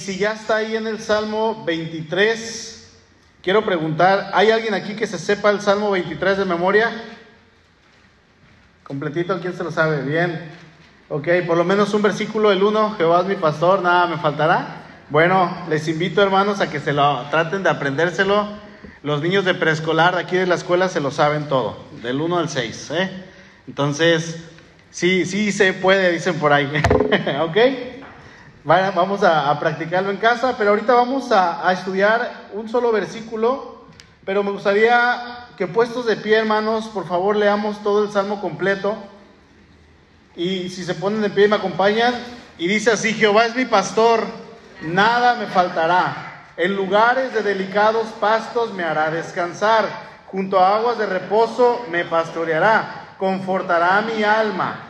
si ya está ahí en el Salmo 23, quiero preguntar, ¿hay alguien aquí que se sepa el Salmo 23 de memoria? Completito, ¿quién se lo sabe? Bien. Ok, por lo menos un versículo, el 1, Jehová es mi pastor, nada me faltará. Bueno, les invito hermanos a que se lo traten de aprendérselo. Los niños de preescolar aquí de la escuela se lo saben todo, del 1 al 6. ¿eh? Entonces, sí, sí se puede, dicen por ahí. ¿Ok? Vamos a, practicarlo en casa, pero ahorita vamos a, estudiar un solo versículo, pero me gustaría que puestos de pie, hermanos, por favor leamos todo el salmo completo. Y si se ponen de pie me acompañan, y dice así, Jehová es mi pastor, nada me faltará. En lugares de delicados pastos me hará descansar, junto a aguas de reposo me pastoreará, confortará mi alma,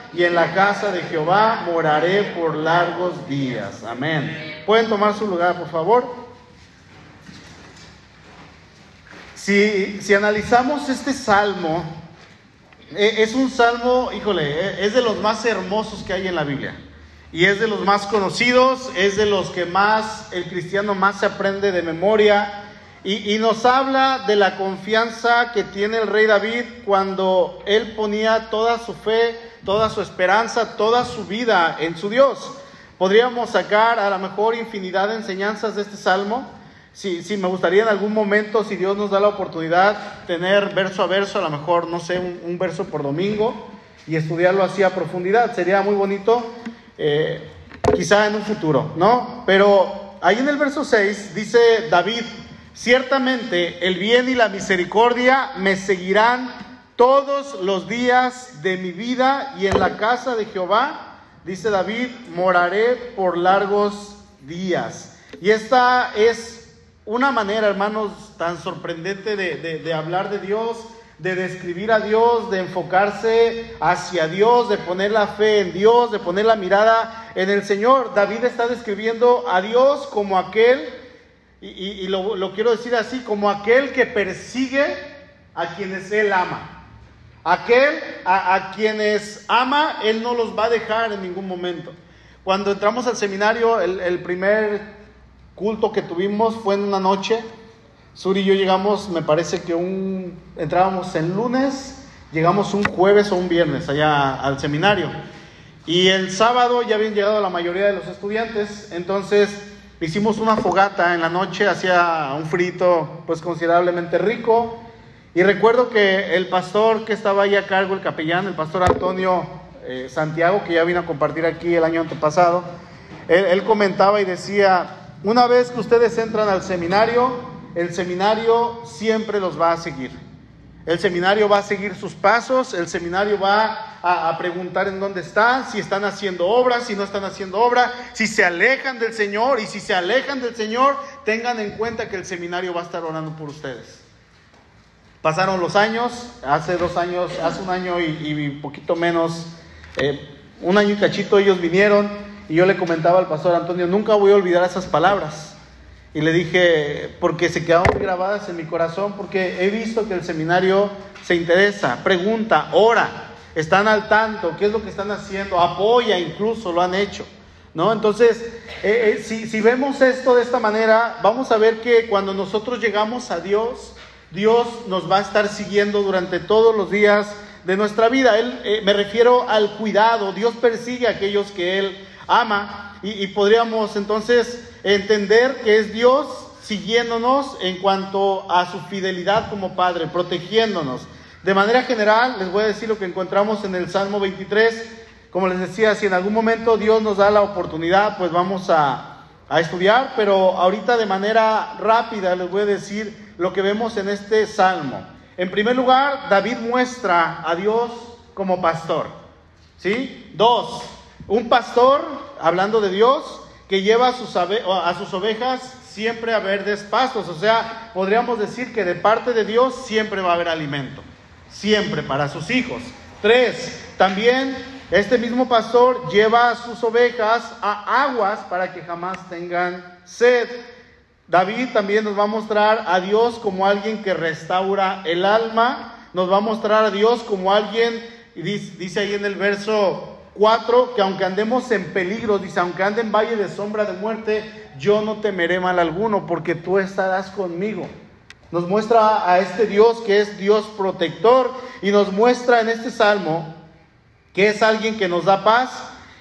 y en la casa de Jehová moraré por largos días. Amén. ¿Pueden tomar su lugar, por favor? Si, si analizamos este salmo, e, es un salmo, híjole, e, es de los más hermosos que hay en la Biblia. Y es de los más conocidos, es de los que más el cristiano más se aprende de memoria. Y, y, nos habla de la confianza que tiene el rey David cuando él ponía toda su fe, toda su esperanza, toda su vida en su Dios. Podríamos sacar a lo mejor infinidad de enseñanzas de este salmo. Sí, sí, me gustaría en algún momento, si Dios nos da la oportunidad, tener verso a verso, a lo mejor, no sé, un, verso por domingo y estudiarlo así a profundidad. Sería muy bonito, eh, quizá en un futuro, ¿no? Pero ahí en el verso 6 dice David, ciertamente el bien y la misericordia me seguirán todos los días de mi vida y en la casa de Jehová, dice David, moraré por largos días. Y esta es una manera, hermanos, tan sorprendente de, hablar de Dios, de describir a Dios, de enfocarse hacia Dios, de poner la fe en Dios, de poner la mirada en el Señor. David está describiendo a Dios como aquel, y, lo, quiero decir así, como aquel que persigue a quienes Él ama. Aquel a, quienes ama, Él no los va a dejar en ningún momento. Cuando entramos al seminario, el, primer culto que tuvimos fue en una noche. Sur y yo llegamos, me parece que un, entrábamos el lunes, llegamos un jueves o un viernes allá al seminario. Y el sábado ya habían llegado la mayoría de los estudiantes, entonces hicimos una fogata en la noche, hacía un frito pues considerablemente rico. Y recuerdo que el pastor que estaba ahí a cargo, el capellán, el pastor Antonio eh, Santiago, que ya vino a compartir aquí el año antepasado, él comentaba y decía, una vez que ustedes entran al seminario, el seminario siempre los va a seguir. El seminario va a seguir sus pasos, el seminario va a, preguntar en dónde están, si están haciendo obra, si no están haciendo obra, si se alejan del Señor y si se alejan del Señor, tengan en cuenta que el seminario va a estar orando por ustedes. Pasaron los años, hace dos años, hace un año y, poquito menos, eh, un año y cachito ellos vinieron y yo le comentaba al pastor Antonio, nunca voy a olvidar esas palabras. Y le dije, porque se quedaron grabadas en mi corazón, porque he visto que el seminario se interesa, pregunta, ora, están al tanto, qué es lo que están haciendo, apoya incluso, lo han hecho. ¿No? Entonces, eh, eh, si, vemos esto de esta manera, vamos a ver que cuando nosotros llegamos a Dios, Dios nos va a estar siguiendo durante todos los días de nuestra vida. Él, eh, me refiero al cuidado. Dios persigue a aquellos que Él ama y, podríamos entonces entender que es Dios siguiéndonos en cuanto a su fidelidad como Padre, protegiéndonos. De manera general, les voy a decir lo que encontramos en el Salmo 23. Como les decía, si en algún momento Dios nos da la oportunidad, pues vamos a, a estudiar, pero ahorita de manera rápida les voy a decir lo que vemos en este Salmo. En primer lugar, David muestra a Dios como pastor. ¿Sí? Dos, un pastor, hablando de Dios, que lleva a sus, a sus ovejas siempre haber despastos. O sea, podríamos decir que de parte de Dios siempre va a haber alimento. Siempre para sus hijos. Tres, también este mismo pastor lleva a sus ovejas a aguas para que jamás tengan sed. David también nos va a mostrar a Dios como alguien que restaura el alma, nos va a mostrar a Dios como alguien, dice, dice ahí en el verso 4, que aunque andemos en peligro, dice, aunque ande en valle de sombra de muerte, yo no temeré mal alguno, porque tú estarás conmigo. Nos muestra a este Dios que es Dios protector y nos muestra en este salmo que es alguien que nos da paz,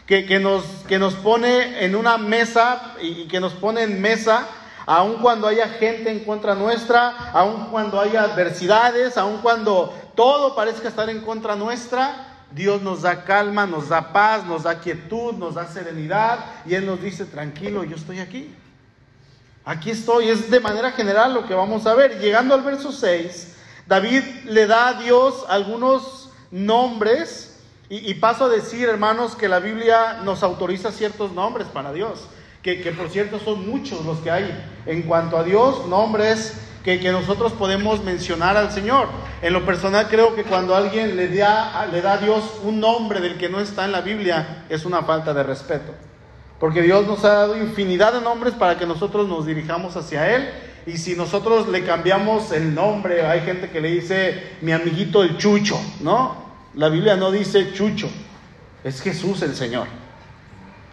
que, que, nos, que nos pone en una mesa y, que nos pone en mesa, aun cuando haya gente en contra nuestra, aun cuando haya adversidades, aun cuando todo parezca estar en contra nuestra, Dios nos da calma, nos da paz, nos da quietud, nos da serenidad y Él nos dice, tranquilo, yo estoy aquí. Aquí estoy, es de manera general lo que vamos a ver. Llegando al verso 6, David le da a Dios algunos nombres y, paso a decir, hermanos, que la Biblia nos autoriza ciertos nombres para Dios, que, por cierto son muchos los que hay en cuanto a Dios, nombres que, que, nosotros podemos mencionar al Señor. En lo personal creo que cuando alguien le da, le da a Dios un nombre del que no está en la Biblia, es una falta de respeto. Porque Dios nos ha dado infinidad de nombres para que nosotros nos dirijamos hacia Él. Y si nosotros le cambiamos el nombre, hay gente que le dice mi amiguito el chucho, ¿no? La Biblia no dice chucho, es Jesús el Señor.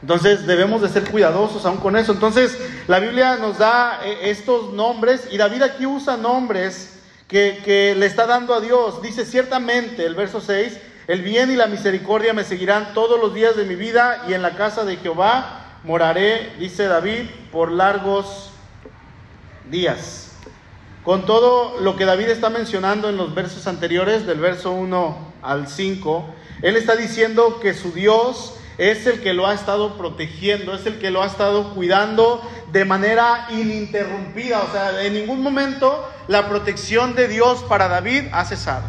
Entonces debemos de ser cuidadosos aún con eso. Entonces la Biblia nos da eh, estos nombres y David aquí usa nombres que, que, le está dando a Dios. Dice ciertamente el verso 6, el bien y la misericordia me seguirán todos los días de mi vida y en la casa de Jehová moraré, dice David, por largos días. Con todo lo que David está mencionando en los versos anteriores, del verso 1 al 5, él está diciendo que su Dios es el que lo ha estado protegiendo, es el que lo ha estado cuidando de manera ininterrumpida. O sea, en ningún momento la protección de Dios para David ha cesado.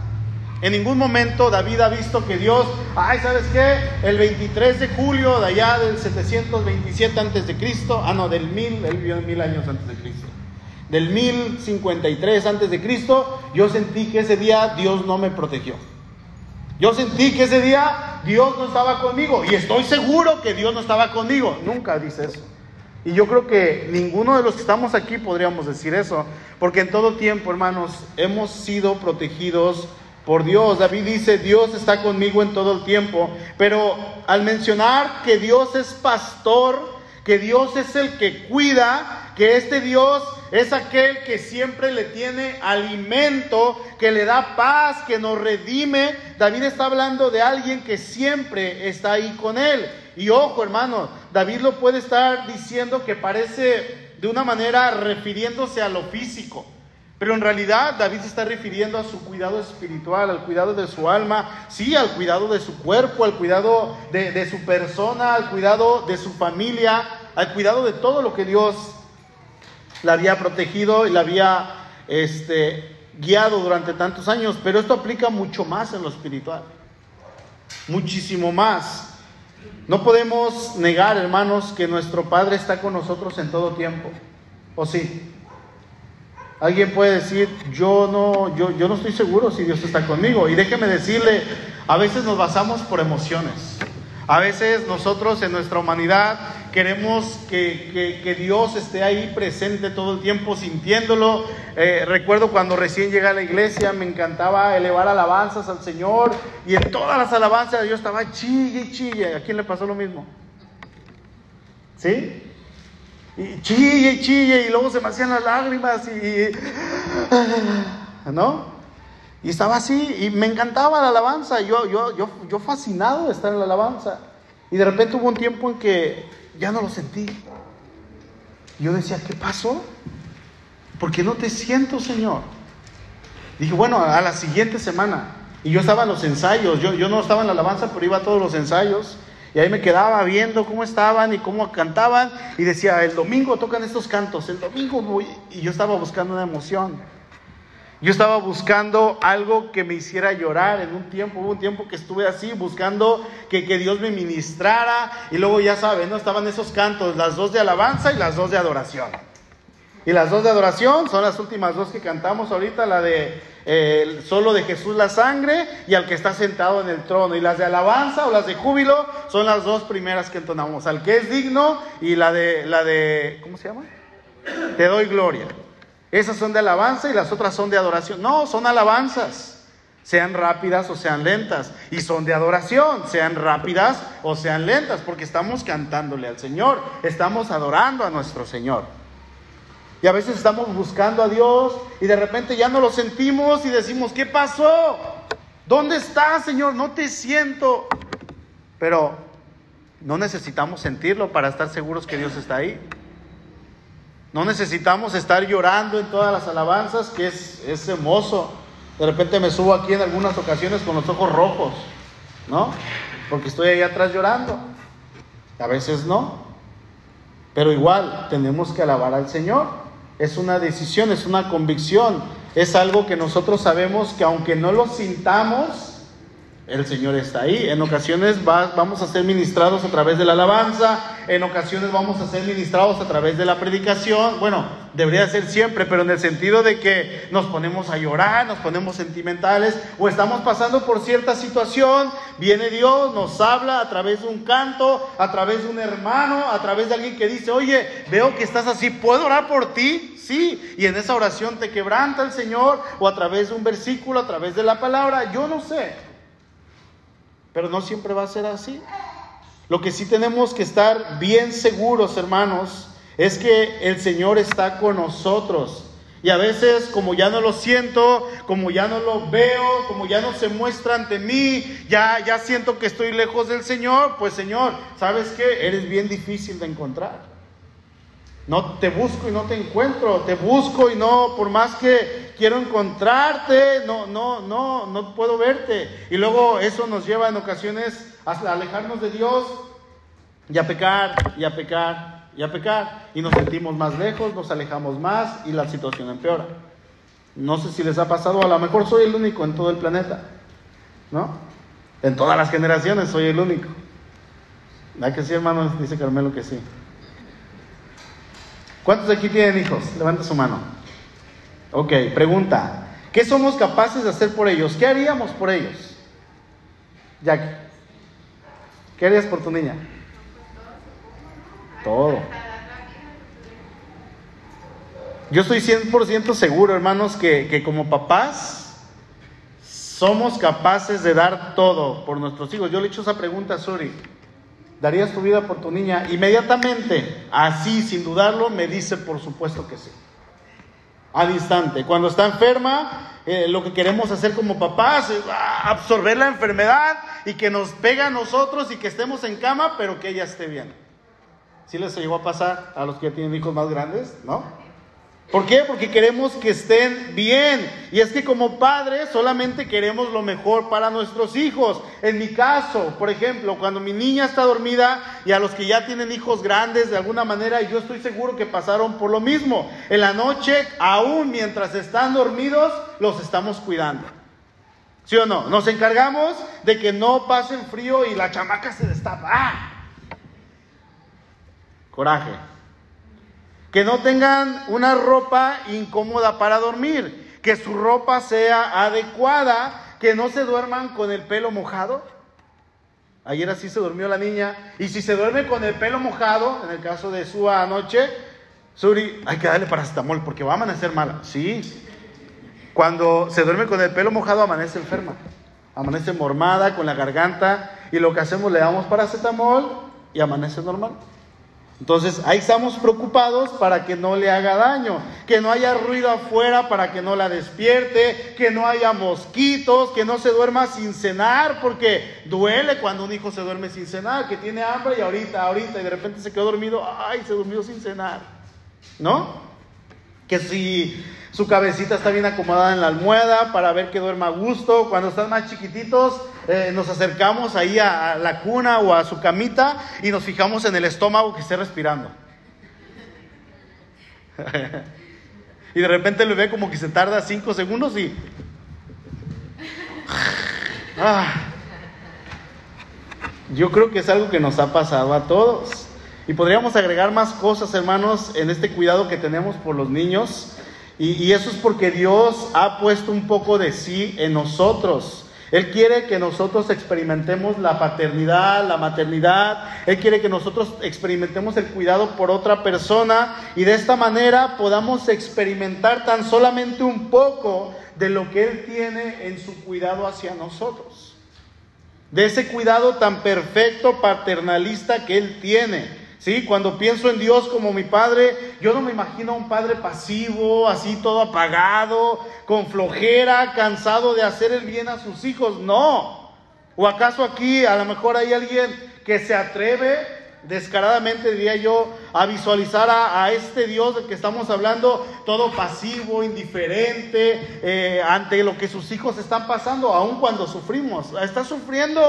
En ningún momento David ha visto que Dios, ay, ¿sabes qué? El 23 de julio de allá del 727 antes de Cristo, ah, no, del 1000, él vivió mil años antes de Cristo del 1053 antes de Cristo, yo sentí que ese día Dios no me protegió. Yo sentí que ese día Dios no estaba conmigo y estoy seguro que Dios no estaba conmigo. Nunca dice eso. Y yo creo que ninguno de los que estamos aquí podríamos decir eso, porque en todo tiempo, hermanos, hemos sido protegidos por Dios. David dice, Dios está conmigo en todo el tiempo, pero al mencionar que Dios es pastor, que Dios es el que cuida, que este Dios es aquel que siempre le tiene alimento, que le da paz, que nos redime. David está hablando de alguien que siempre está ahí con él. Y ojo, hermano, David lo puede estar diciendo que parece de una manera refiriéndose a lo físico. Pero en realidad David se está refiriendo a su cuidado espiritual, al cuidado de su alma, sí, al cuidado de su cuerpo, al cuidado de, de su persona, al cuidado de su familia, al cuidado de todo lo que Dios la había protegido y la había este, guiado durante tantos años, pero esto aplica mucho más en lo espiritual, muchísimo más. No podemos negar, hermanos, que nuestro Padre está con nosotros en todo tiempo, ¿o sí? Alguien puede decir, yo no, yo, yo no estoy seguro si Dios está conmigo. Y déjeme decirle, a veces nos basamos por emociones. A veces nosotros en nuestra humanidad queremos que, Dios esté ahí presente todo el tiempo sintiéndolo. Eh, recuerdo cuando recién llegué a la iglesia, me encantaba elevar alabanzas al Señor y en todas las alabanzas yo estaba chille y chille. ¿A quién le pasó lo mismo? ¿Sí? Y chille y chille y luego se me hacían las lágrimas y... ¿No? Y estaba así y me encantaba la alabanza, yo, yo, yo, yo fascinado de estar en la alabanza. Y de repente hubo un tiempo en que ya no lo sentí. yo decía, ¿qué pasó? ¿Por qué no te siento, Señor? Dije, bueno, a la siguiente semana. Y yo estaba en los ensayos, yo, yo no estaba en la alabanza, pero iba a todos los ensayos. Y ahí me quedaba viendo cómo estaban y cómo cantaban. Y decía, el domingo tocan estos cantos, el domingo voy. Y yo estaba buscando una emoción. Yo estaba buscando algo que me hiciera llorar en un tiempo, hubo un tiempo que estuve así, buscando que, Dios me ministrara y luego ya saben, ¿no? Estaban esos cantos, las dos de alabanza y las dos de adoración. Y las dos de adoración son las últimas dos que cantamos ahorita, la de eh, solo de Jesús la sangre y al que está sentado en el trono. Y las de alabanza o las de júbilo son las dos primeras que entonamos, al que es digno y la de, la de, ¿cómo se llama? Te doy gloria. Esas son de alabanza y las otras son de adoración. No, son alabanzas, sean rápidas o sean lentas. Y son de adoración, sean rápidas o sean lentas, porque estamos cantándole al Señor, estamos adorando a nuestro Señor. Y a veces estamos buscando a Dios y de repente ya no lo sentimos y decimos, ¿qué pasó? ¿Dónde estás, Señor? No te siento. Pero no necesitamos sentirlo para estar seguros que Dios está ahí. No necesitamos estar llorando en todas las alabanzas, que es, es hermoso. De repente me subo aquí en algunas ocasiones con los ojos rojos, ¿no? Porque estoy ahí atrás llorando. A veces no. Pero igual tenemos que alabar al Señor es una decisión, es una convicción, es algo que nosotros sabemos que aunque no lo sintamos, el Señor está ahí. En ocasiones vamos a ser ministrados a través de la alabanza, en ocasiones vamos a ser ministrados a través de la predicación. Bueno, debería ser siempre, pero en el sentido de que nos ponemos a llorar, nos ponemos sentimentales o estamos pasando por cierta situación, viene Dios, nos habla a través de un canto, a través de un hermano, a través de alguien que dice, oye, veo que estás así, ¿puedo orar por ti? Sí, y en esa oración te quebranta el Señor o a través de un versículo, a través de la palabra, yo no sé. Pero no siempre va a ser así. Lo que sí tenemos que estar bien seguros, hermanos, es que el Señor está con nosotros. Y a veces, como ya no lo siento, como ya no lo veo, como ya no se muestra ante mí, ya, ya siento que estoy lejos del Señor, pues Señor, ¿sabes qué? Eres bien difícil de encontrar. No te busco y no te encuentro, te busco y no, por más que quiero encontrarte, no, no, no, no puedo verte. Y luego eso nos lleva en ocasiones a alejarnos de Dios y a pecar, y a pecar, y a pecar. Y nos sentimos más lejos, nos alejamos más y la situación empeora. No sé si les ha pasado, a lo mejor soy el único en todo el planeta, ¿no? En todas las generaciones soy el único. ¿Hay que sí, hermano? Dice Carmelo que sí. ¿Cuántos de aquí tienen hijos? Levanta su mano. Ok, pregunta. ¿Qué somos capaces de hacer por ellos? ¿Qué haríamos por ellos? Jackie. ¿Qué harías por tu niña? Todo. Yo estoy 100% seguro, hermanos, que, que como papás somos capaces de dar todo por nuestros hijos. Yo le he hecho esa pregunta a Suri. ¿Darías tu vida por tu niña? Inmediatamente, así, sin dudarlo, me dice por supuesto que sí. Al instante. Cuando está enferma, eh, lo que queremos hacer como papás es ah, absorber la enfermedad y que nos pega a nosotros y que estemos en cama, pero que ella esté bien. ¿Sí les llegó a pasar a los que ya tienen hijos más grandes? ¿No? ¿Por qué? Porque queremos que estén bien. Y es que como padres solamente queremos lo mejor para nuestros hijos. En mi caso, por ejemplo, cuando mi niña está dormida y a los que ya tienen hijos grandes de alguna manera, yo estoy seguro que pasaron por lo mismo. En la noche, aún mientras están dormidos, los estamos cuidando. ¿Sí o no? Nos encargamos de que no pasen frío y la chamaca se destapa. ¡Ah! Coraje que no tengan una ropa incómoda para dormir, que su ropa sea adecuada, que no se duerman con el pelo mojado. Ayer así se durmió la niña. Y si se duerme con el pelo mojado, en el caso de su anoche, Suri, hay que darle paracetamol porque va a amanecer mala. Sí. Cuando se duerme con el pelo mojado, amanece enferma. Amanece mormada, con la garganta. Y lo que hacemos, le damos paracetamol y amanece normal. Entonces ahí estamos preocupados para que no le haga daño, que no haya ruido afuera para que no la despierte, que no haya mosquitos, que no se duerma sin cenar, porque duele cuando un hijo se duerme sin cenar, que tiene hambre y ahorita, ahorita, y de repente se quedó dormido, ay, se durmió sin cenar, ¿no? Que si su cabecita está bien acomodada en la almohada para ver que duerma a gusto. Cuando están más chiquititos, eh, nos acercamos ahí a, la cuna o a su camita y nos fijamos en el estómago que esté respirando. y de repente le ve como que se tarda cinco segundos y... Ah. Yo creo que es algo que nos ha pasado a todos. Y podríamos agregar más cosas, hermanos, en este cuidado que tenemos por los niños. Y eso es porque Dios ha puesto un poco de sí en nosotros. Él quiere que nosotros experimentemos la paternidad, la maternidad. Él quiere que nosotros experimentemos el cuidado por otra persona y de esta manera podamos experimentar tan solamente un poco de lo que Él tiene en su cuidado hacia nosotros. De ese cuidado tan perfecto, paternalista que Él tiene. ¿Sí? Cuando pienso en Dios como mi padre, yo no me imagino a un padre pasivo, así todo apagado, con flojera, cansado de hacer el bien a sus hijos. No. ¿O acaso aquí a lo mejor hay alguien que se atreve descaradamente, diría yo, a visualizar a, este Dios del que estamos hablando, todo pasivo, indiferente, eh, ante lo que sus hijos están pasando, aun cuando sufrimos. Está sufriendo.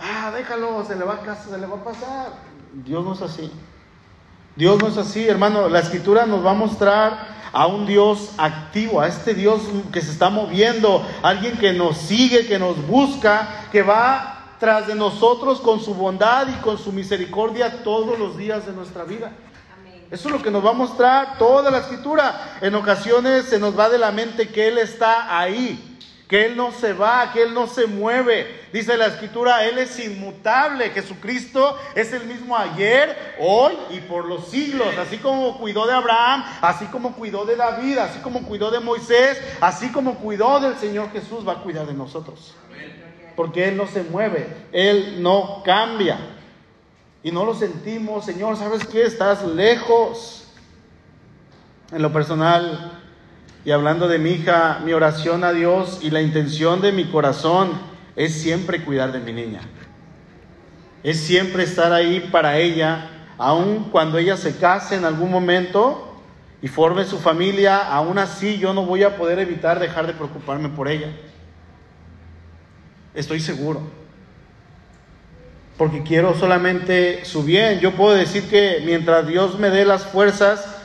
Ah, déjalo, se le va a, se le va a pasar. Dios no es así. Dios no es así, hermano. La escritura nos va a mostrar a un Dios activo, a este Dios que se está moviendo, alguien que nos sigue, que nos busca, que va tras de nosotros con su bondad y con su misericordia todos los días de nuestra vida. Eso es lo que nos va a mostrar toda la escritura. En ocasiones se nos va de la mente que Él está ahí, que Él no se va, que Él no se mueve. Dice la escritura, Él es inmutable. Jesucristo es el mismo ayer, hoy y por los siglos. Así como cuidó de Abraham, así como cuidó de David, así como cuidó de Moisés, así como cuidó del Señor Jesús, va a cuidar de nosotros. Porque Él no se mueve, Él no cambia. Y no lo sentimos, Señor, ¿sabes qué? Estás lejos. En lo personal, y hablando de mi hija, mi oración a Dios y la intención de mi corazón es siempre cuidar de mi niña. Es siempre estar ahí para ella, aun cuando ella se case en algún momento y forme su familia, aún así yo no voy a poder evitar dejar de preocuparme por ella. Estoy seguro. Porque quiero solamente su bien. Yo puedo decir que mientras Dios me dé las fuerzas,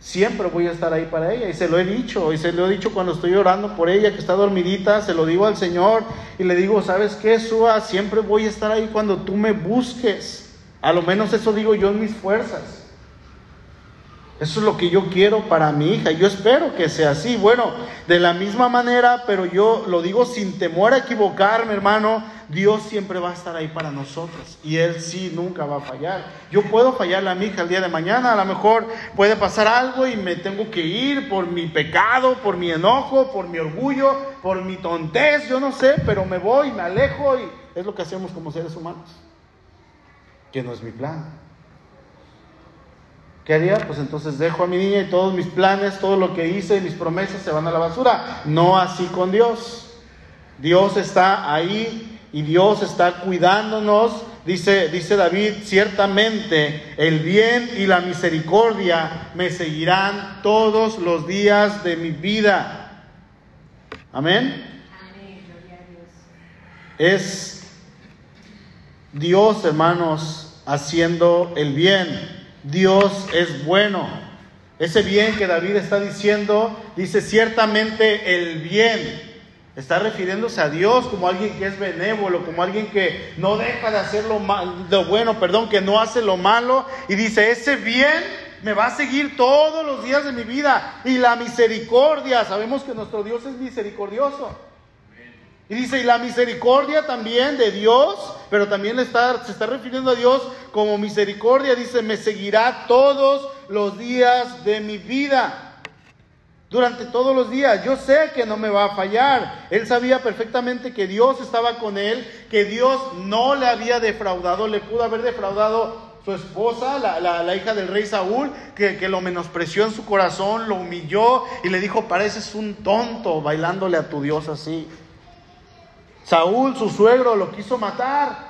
Siempre voy a estar ahí para ella. Y se lo he dicho, y se lo he dicho cuando estoy orando por ella, que está dormidita, se lo digo al Señor y le digo, ¿sabes qué, Sua? Siempre voy a estar ahí cuando tú me busques. A lo menos eso digo yo en mis fuerzas. Eso es lo que yo quiero para mi hija. Yo espero que sea así. Bueno, de la misma manera, pero yo lo digo sin temor a equivocarme, hermano. Dios siempre va a estar ahí para nosotros. Y Él sí nunca va a fallar. Yo puedo fallarle a mi hija el día de mañana. A lo mejor puede pasar algo y me tengo que ir por mi pecado, por mi enojo, por mi orgullo, por mi tontez. Yo no sé, pero me voy, me alejo y es lo que hacemos como seres humanos. Que no es mi plan. ¿Qué haría? Pues entonces dejo a mi niña y todos mis planes, todo lo que hice y mis promesas se van a la basura. No así con Dios. Dios está ahí y Dios está cuidándonos. Dice, dice David, ciertamente el bien y la misericordia me seguirán todos los días de mi vida. Amén. Es Dios, hermanos, haciendo el bien. Dios es bueno. Ese bien que David está diciendo, dice ciertamente el bien. Está refiriéndose a Dios como alguien que es benévolo, como alguien que no deja de hacer lo, lo bueno, perdón, que no hace lo malo. Y dice, ese bien me va a seguir todos los días de mi vida. Y la misericordia, sabemos que nuestro Dios es misericordioso. Y dice, y la misericordia también de Dios, pero también se está refiriendo a Dios como misericordia, dice, me seguirá todos los días de mi vida. Durante todos los días, yo sé que no me va a fallar. Él sabía perfectamente que Dios estaba con él, que Dios no le había defraudado, le pudo haber defraudado su esposa, la, hija del rey Saúl, que, que, lo menospreció en su corazón, lo humilló y le dijo, pareces un tonto bailándole a tu Dios así. Saúl, su suegro, lo quiso matar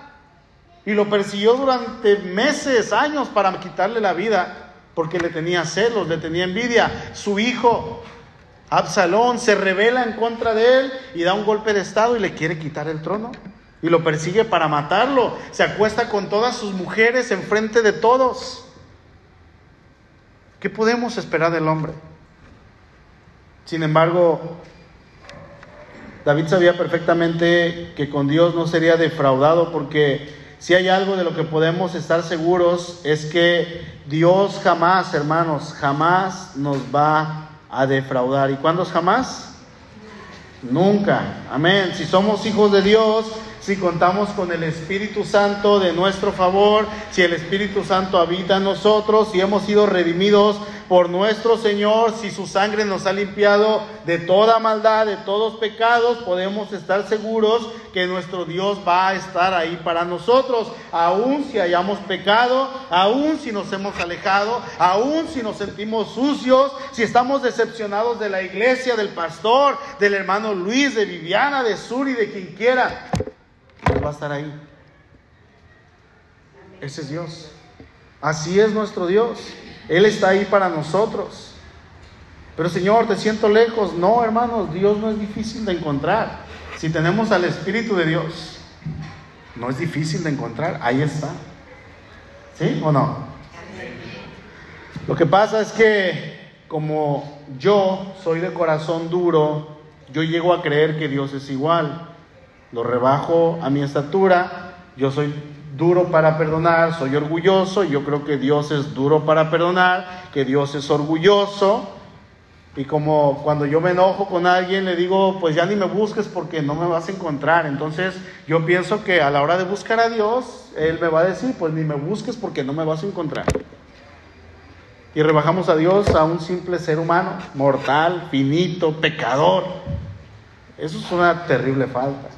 y lo persiguió durante meses, años para quitarle la vida porque le tenía celos, le tenía envidia. Su hijo, Absalón, se revela en contra de él y da un golpe de estado y le quiere quitar el trono. Y lo persigue para matarlo. Se acuesta con todas sus mujeres enfrente de todos. ¿Qué podemos esperar del hombre? Sin embargo, David sabía perfectamente que con Dios no sería defraudado porque si hay algo de lo que podemos estar seguros es que Dios jamás, hermanos, jamás nos va a defraudar. ¿Y cuándo jamás? Nunca. Amén. Si somos hijos de Dios, si contamos con el Espíritu Santo de nuestro favor, si el Espíritu Santo habita en nosotros, si hemos sido redimidos por nuestro Señor, si su sangre nos ha limpiado de toda maldad, de todos pecados, podemos estar seguros que nuestro Dios va a estar ahí para nosotros, aun si hayamos pecado, aun si nos hemos alejado, aun si nos sentimos sucios, si estamos decepcionados de la iglesia, del pastor, del hermano Luis, de Viviana, de Suri, de quien quiera, Él va a estar ahí. Ese es Dios. Así es nuestro Dios. Él está ahí para nosotros. Pero Señor, te siento lejos. No, hermanos, Dios no es difícil de encontrar. Si tenemos al Espíritu de Dios, no es difícil de encontrar. Ahí está. ¿Sí o no? Lo que pasa es que como yo soy de corazón duro, yo llego a creer que Dios es igual. Lo rebajo a mi estatura. Yo soy duro para perdonar, soy orgulloso, yo creo que Dios es duro para perdonar, que Dios es orgulloso. Y como cuando yo me enojo con alguien, le digo, pues ya ni me busques porque no me vas a encontrar. Entonces yo pienso que a la hora de buscar a Dios, Él me va a decir, pues ni me busques porque no me vas a encontrar. Y rebajamos a Dios a un simple ser humano, mortal, finito, pecador. Eso es una terrible falta.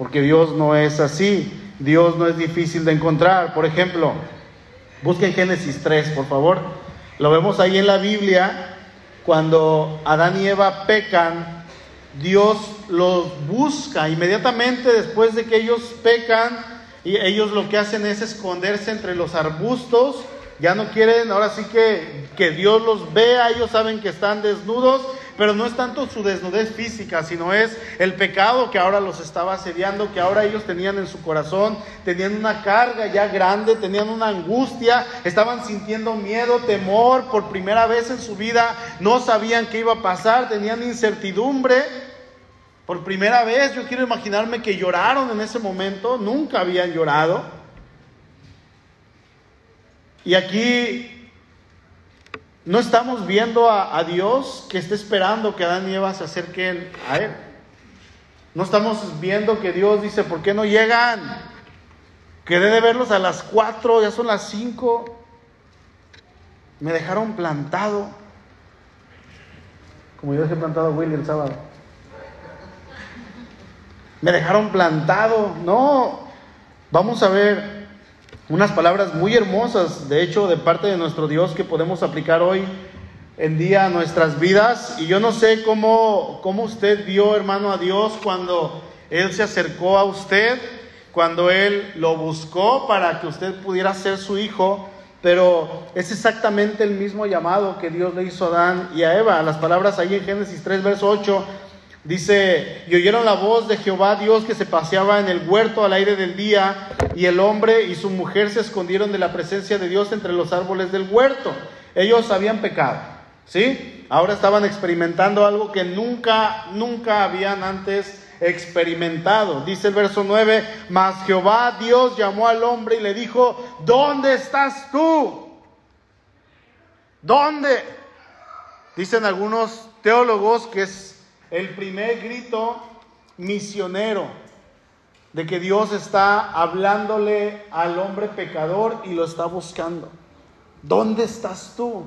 Porque Dios no es así. Dios no es difícil de encontrar. Por ejemplo, busquen Génesis 3, por favor. Lo vemos ahí en la Biblia. Cuando Adán y Eva pecan, Dios los busca inmediatamente después de que ellos pecan. Y ellos lo que hacen es esconderse entre los arbustos. Ya no quieren, ahora sí que, que Dios los vea, ellos saben que están desnudos pero no es tanto su desnudez física, sino es el pecado que ahora los estaba asediando, que ahora ellos tenían en su corazón, tenían una carga ya grande, tenían una angustia, estaban sintiendo miedo, temor, por primera vez en su vida no sabían qué iba a pasar, tenían incertidumbre. Por primera vez yo quiero imaginarme que lloraron en ese momento, nunca habían llorado. Y aquí no estamos viendo a, Dios que esté esperando que Adán y Eva se acerquen a Él. No estamos viendo que Dios dice, ¿por qué no llegan? Quedé de verlos a las cuatro, ya son las cinco. Me dejaron plantado. Como yo dejé plantado a Willy el sábado. Me dejaron plantado. No. Vamos a ver unas palabras muy hermosas, de hecho, de parte de nuestro Dios que podemos aplicar hoy en día a nuestras vidas. Y yo no sé cómo, cómo usted vio, hermano, a Dios cuando Él se acercó a usted, cuando Él lo buscó para que usted pudiera ser su hijo. Pero es exactamente el mismo llamado que Dios le hizo a Adán y a Eva. Las palabras ahí en Génesis 3, verso 8 Dice, y oyeron la voz de Jehová Dios que se paseaba en el huerto al aire del día, y el hombre y su mujer se escondieron de la presencia de Dios entre los árboles del huerto. Ellos habían pecado, ¿sí? Ahora estaban experimentando algo que nunca, nunca habían antes experimentado. Dice el verso 9, mas Jehová Dios llamó al hombre y le dijo, ¿dónde estás tú? ¿Dónde? Dicen algunos teólogos que es el primer grito misionero de que Dios está hablándole al hombre pecador y lo está buscando. ¿Dónde estás tú?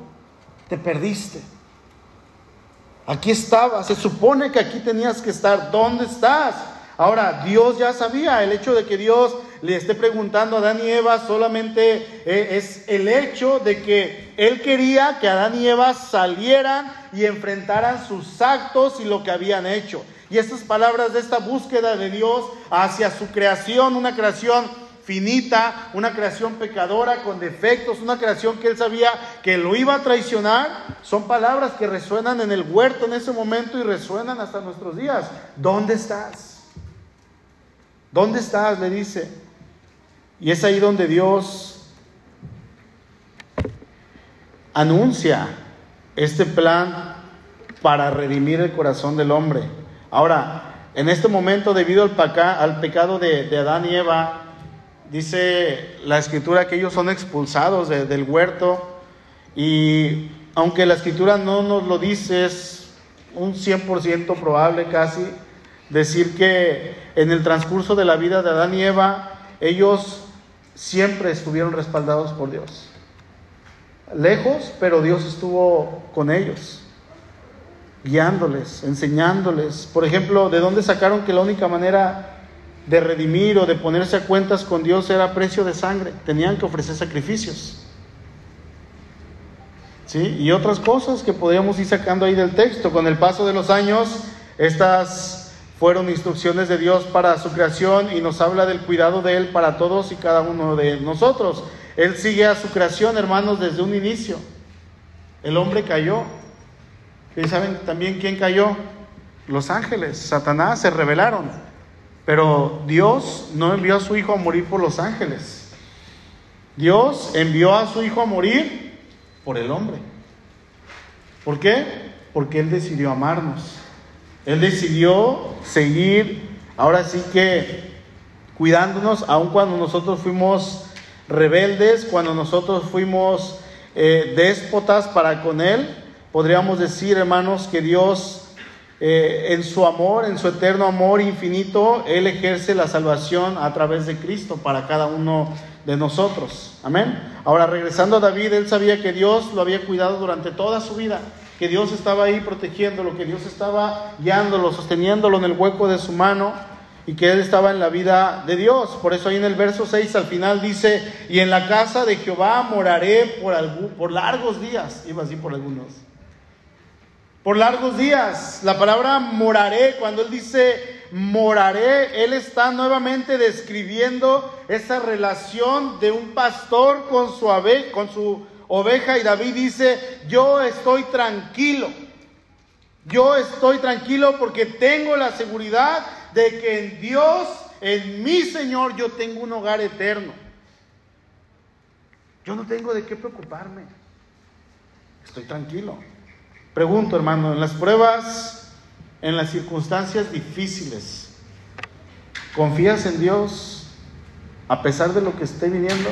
Te perdiste. Aquí estaba, se supone que aquí tenías que estar. ¿Dónde estás? Ahora, Dios ya sabía, el hecho de que Dios le esté preguntando a Adán y Eva solamente eh, es el hecho de que Él quería que Adán y Eva salieran y enfrentaran sus actos y lo que habían hecho. Y estas palabras de esta búsqueda de Dios hacia su creación, una creación finita, una creación pecadora con defectos, una creación que él sabía que lo iba a traicionar, son palabras que resuenan en el huerto en ese momento y resuenan hasta nuestros días. ¿Dónde estás? ¿Dónde estás? Le dice. Y es ahí donde Dios anuncia este plan para redimir el corazón del hombre. Ahora, en este momento, debido al, al pecado de, de, Adán y Eva, Dice la escritura que ellos son expulsados del huerto y aunque la escritura no nos lo dice, es un 100% probable casi decir que en el transcurso de la vida de Adán y Eva, ellos siempre estuvieron respaldados por Dios. Lejos, pero Dios estuvo con ellos, guiándoles, enseñándoles. Por ejemplo, ¿de dónde sacaron que la única manera de redimir o de ponerse a cuentas con Dios era precio de sangre? Tenían que ofrecer sacrificios. ¿Sí? Y otras cosas que podríamos ir sacando ahí del texto. Con el paso de los años, estas fueron instrucciones de Dios para su creación y nos habla del cuidado de Él para todos y cada uno de nosotros. Él sigue a su creación, hermanos, desde un inicio. El hombre cayó. ¿Y saben también quién cayó? Los ángeles, Satanás, se rebelaron. Pero Dios no envió a su Hijo a morir por los ángeles. Dios envió a su Hijo a morir por el hombre. ¿Por qué? Porque Él decidió amarnos. Él decidió seguir, ahora sí que cuidándonos, aun cuando nosotros fuimos rebeldes, cuando nosotros fuimos eh, déspotas para con Él. Podríamos decir, hermanos, que Dios, eh, en su amor, en su eterno amor infinito, Él ejerce la salvación a través de Cristo para cada uno de nosotros. Amén. Ahora, regresando a David, él sabía que Dios lo había cuidado durante toda su vida que Dios estaba ahí protegiéndolo, que Dios estaba guiándolo, sosteniéndolo en el hueco de su mano y que él estaba en la vida de Dios. Por eso ahí en el verso 6 al final dice, y en la casa de Jehová moraré por, por largos días. Iba así por algunos. Por largos días. La palabra moraré, cuando él dice moraré, él está nuevamente describiendo esa relación de un pastor con su, ave, con su oveja y David dice, yo estoy tranquilo. Yo estoy tranquilo porque tengo la seguridad de que en Dios, en mi Señor, yo tengo un hogar eterno. Yo no tengo de qué preocuparme. Estoy tranquilo. Pregunto, hermano, en las pruebas, en las circunstancias difíciles, ¿confías en Dios a pesar de lo que esté viniendo?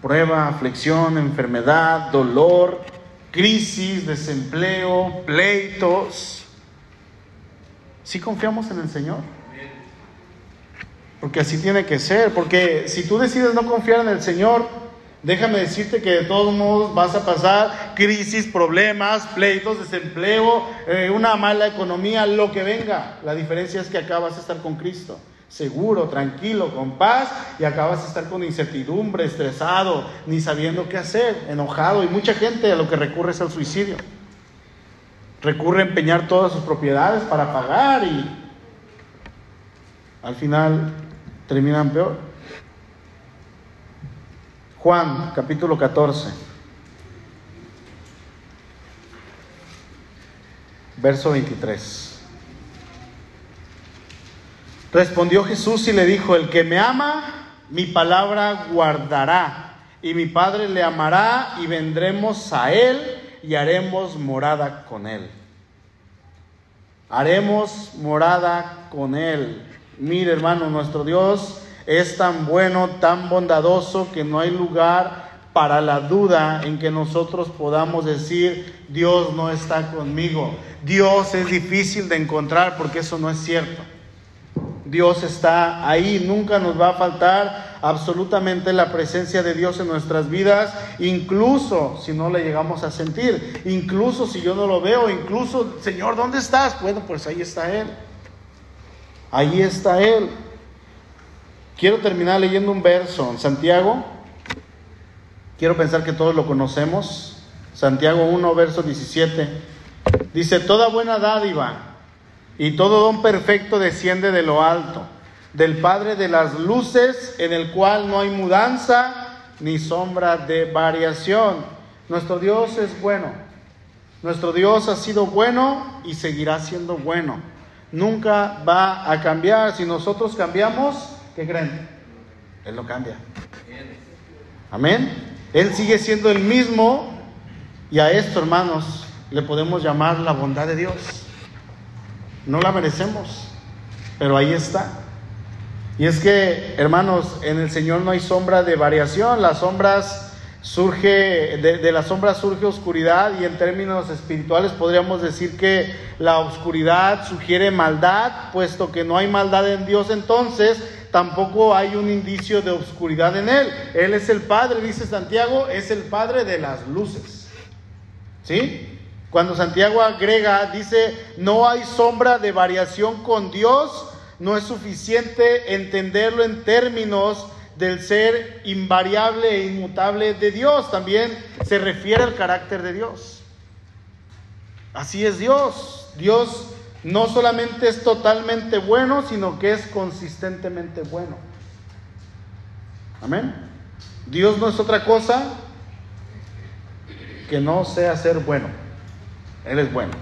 Prueba, aflicción, enfermedad, dolor, crisis, desempleo, pleitos. Si confiamos en el Señor? Porque así tiene que ser. Porque si tú decides no confiar en el Señor, déjame decirte que de todos modos vas a pasar crisis, problemas, pleitos, desempleo, eh, una mala economía, lo que venga. La diferencia es que acá vas a estar con Cristo seguro, tranquilo, con paz, y acabas de estar con incertidumbre, estresado, ni sabiendo qué hacer, enojado, y mucha gente a lo que recurre es al suicidio. Recurre a empeñar todas sus propiedades para pagar y al final terminan peor. Juan capítulo 14, verso 23. Respondió Jesús y le dijo, el que me ama, mi palabra guardará, y mi Padre le amará, y vendremos a él y haremos morada con él. Haremos morada con él. Mire hermano, nuestro Dios es tan bueno, tan bondadoso, que no hay lugar para la duda en que nosotros podamos decir, Dios no está conmigo. Dios es difícil de encontrar porque eso no es cierto. Dios está ahí, nunca nos va a faltar absolutamente la presencia de Dios en nuestras vidas, incluso si no le llegamos a sentir, incluso si yo no lo veo, incluso, Señor, ¿dónde estás? Bueno, pues ahí está Él. Ahí está Él. Quiero terminar leyendo un verso en Santiago. Quiero pensar que todos lo conocemos. Santiago 1, verso 17. Dice, toda buena dádiva y todo don perfecto desciende de lo alto, del Padre de las luces, en el cual no hay mudanza ni sombra de variación. Nuestro Dios es bueno. Nuestro Dios ha sido bueno y seguirá siendo bueno. Nunca va a cambiar. Si nosotros cambiamos, ¿qué creen? Él no cambia. Amén. Él sigue siendo el mismo y a esto, hermanos, le podemos llamar la bondad de Dios. No la merecemos, pero ahí está. Y es que, hermanos, en el Señor no hay sombra de variación, las sombras surge, de, de las sombras surge oscuridad y en términos espirituales podríamos decir que la oscuridad sugiere maldad, puesto que no hay maldad en Dios entonces, tampoco hay un indicio de oscuridad en Él. Él es el Padre, dice Santiago, es el Padre de las luces. ¿Sí? Cuando Santiago agrega, dice, no hay sombra de variación con Dios, no es suficiente entenderlo en términos del ser invariable e inmutable de Dios, también se refiere al carácter de Dios. Así es Dios. Dios no solamente es totalmente bueno, sino que es consistentemente bueno. Amén. Dios no es otra cosa que no sea ser bueno. Él es bueno.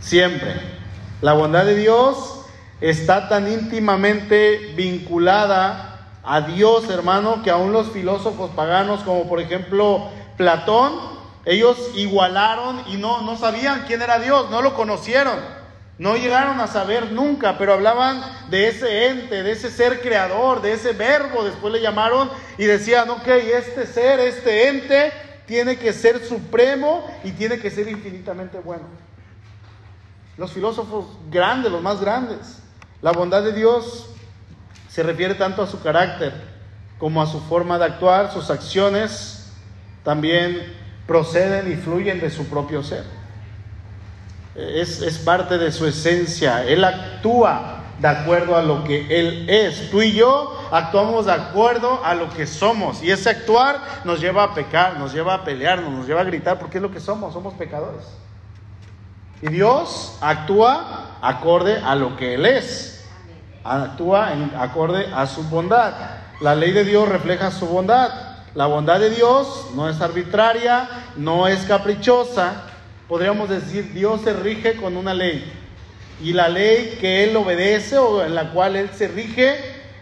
Siempre. La bondad de Dios está tan íntimamente vinculada a Dios, hermano, que aún los filósofos paganos, como por ejemplo Platón, ellos igualaron y no, no sabían quién era Dios, no lo conocieron, no llegaron a saber nunca, pero hablaban de ese ente, de ese ser creador, de ese verbo, después le llamaron y decían, ok, este ser, este ente, tiene que ser supremo y tiene que ser infinitamente bueno. Los filósofos grandes, los más grandes. La bondad de Dios se refiere tanto a su carácter como a su forma de actuar, sus acciones también proceden y fluyen de su propio ser. Es, es, parte de su esencia. Él actúa de acuerdo a lo que Él es. Tú y yo actuamos de acuerdo a lo que somos. Y ese actuar nos lleva a pecar, nos lleva a pelearnos, nos lleva a gritar, porque es lo que somos, somos pecadores. Y Dios actúa acorde a lo que Él es. Actúa acorde a su bondad. La ley de Dios refleja su bondad. La bondad de Dios no es arbitraria, no es caprichosa. Podríamos decir, Dios se rige con una ley. Y la ley que Él obedece o en la cual Él se rige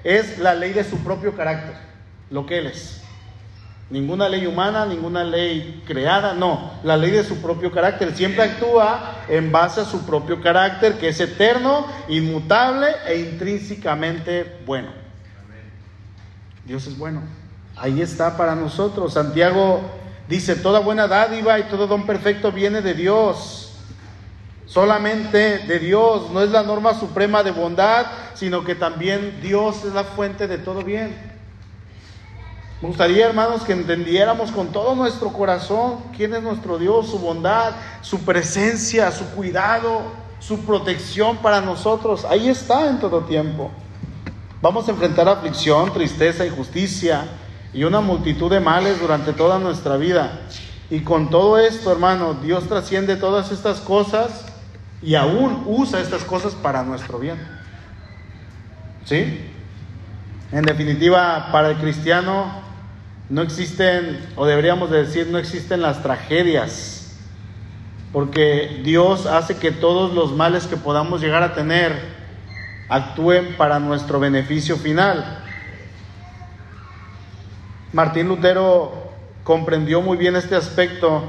es la ley de su propio carácter, lo que Él es. Ninguna ley humana, ninguna ley creada, no, la ley de su propio carácter. Siempre actúa en base a su propio carácter, que es eterno, inmutable e intrínsecamente bueno. Dios es bueno. Ahí está para nosotros. Santiago dice, toda buena dádiva y todo don perfecto viene de Dios. Solamente de Dios. No es la norma suprema de bondad, sino que también Dios es la fuente de todo bien. Me gustaría, hermanos, que entendiéramos con todo nuestro corazón quién es nuestro Dios, su bondad, su presencia, su cuidado, su protección para nosotros. Ahí está en todo tiempo. Vamos a enfrentar aflicción, tristeza, injusticia y una multitud de males durante toda nuestra vida. Y con todo esto, hermano, Dios trasciende todas estas cosas y aún usa estas cosas para nuestro bien. ¿Sí? En definitiva, para el cristiano, no existen, o deberíamos decir, no existen las tragedias, porque Dios hace que todos los males que podamos llegar a tener actúen para nuestro beneficio final. Martín Lutero comprendió muy bien este aspecto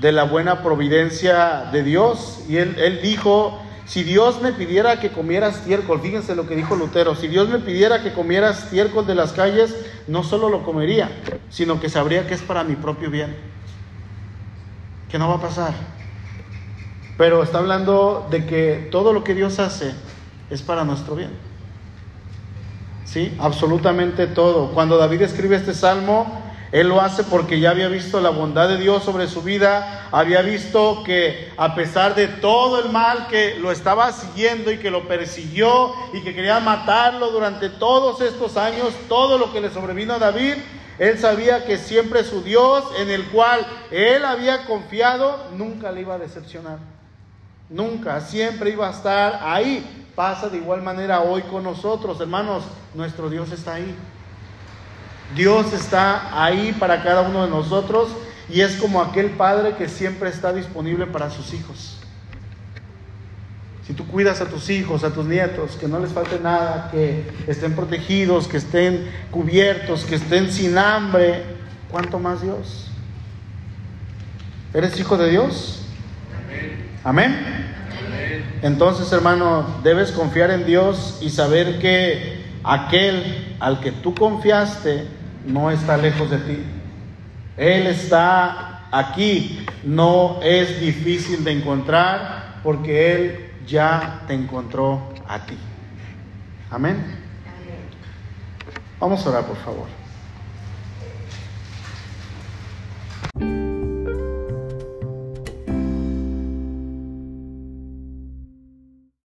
de la buena providencia de Dios y él, él dijo si Dios me pidiera que comiera estiércol, fíjense lo que dijo Lutero, si Dios me pidiera que comiera estiércol de las calles, no solo lo comería, sino que sabría que es para mi propio bien, que no va a pasar. Pero está hablando de que todo lo que Dios hace es para nuestro bien. ¿Sí? Absolutamente todo. Cuando David escribe este salmo, él lo hace porque ya había visto la bondad de Dios sobre su vida, había visto que a pesar de todo el mal que lo estaba siguiendo y que lo persiguió y que quería matarlo durante todos estos años, todo lo que le sobrevino a David, él sabía que siempre su Dios, en el cual él había confiado, nunca le iba a decepcionar. Nunca, siempre iba a estar ahí. Pasa de igual manera hoy con nosotros, hermanos, nuestro Dios está ahí. Dios está ahí para cada uno de nosotros y es como aquel padre que siempre está disponible para sus hijos. Si tú cuidas a tus hijos, a tus nietos, que no les falte nada, que estén protegidos, que estén cubiertos, que estén sin hambre, ¿cuánto más Dios? ¿Eres hijo de Dios? Amén. Entonces, hermano, debes confiar en Dios y saber que aquel al que tú confiaste no está lejos de ti. Él está aquí. No es difícil de encontrar porque Él ya te encontró a ti. Amén. Vamos a orar, por favor.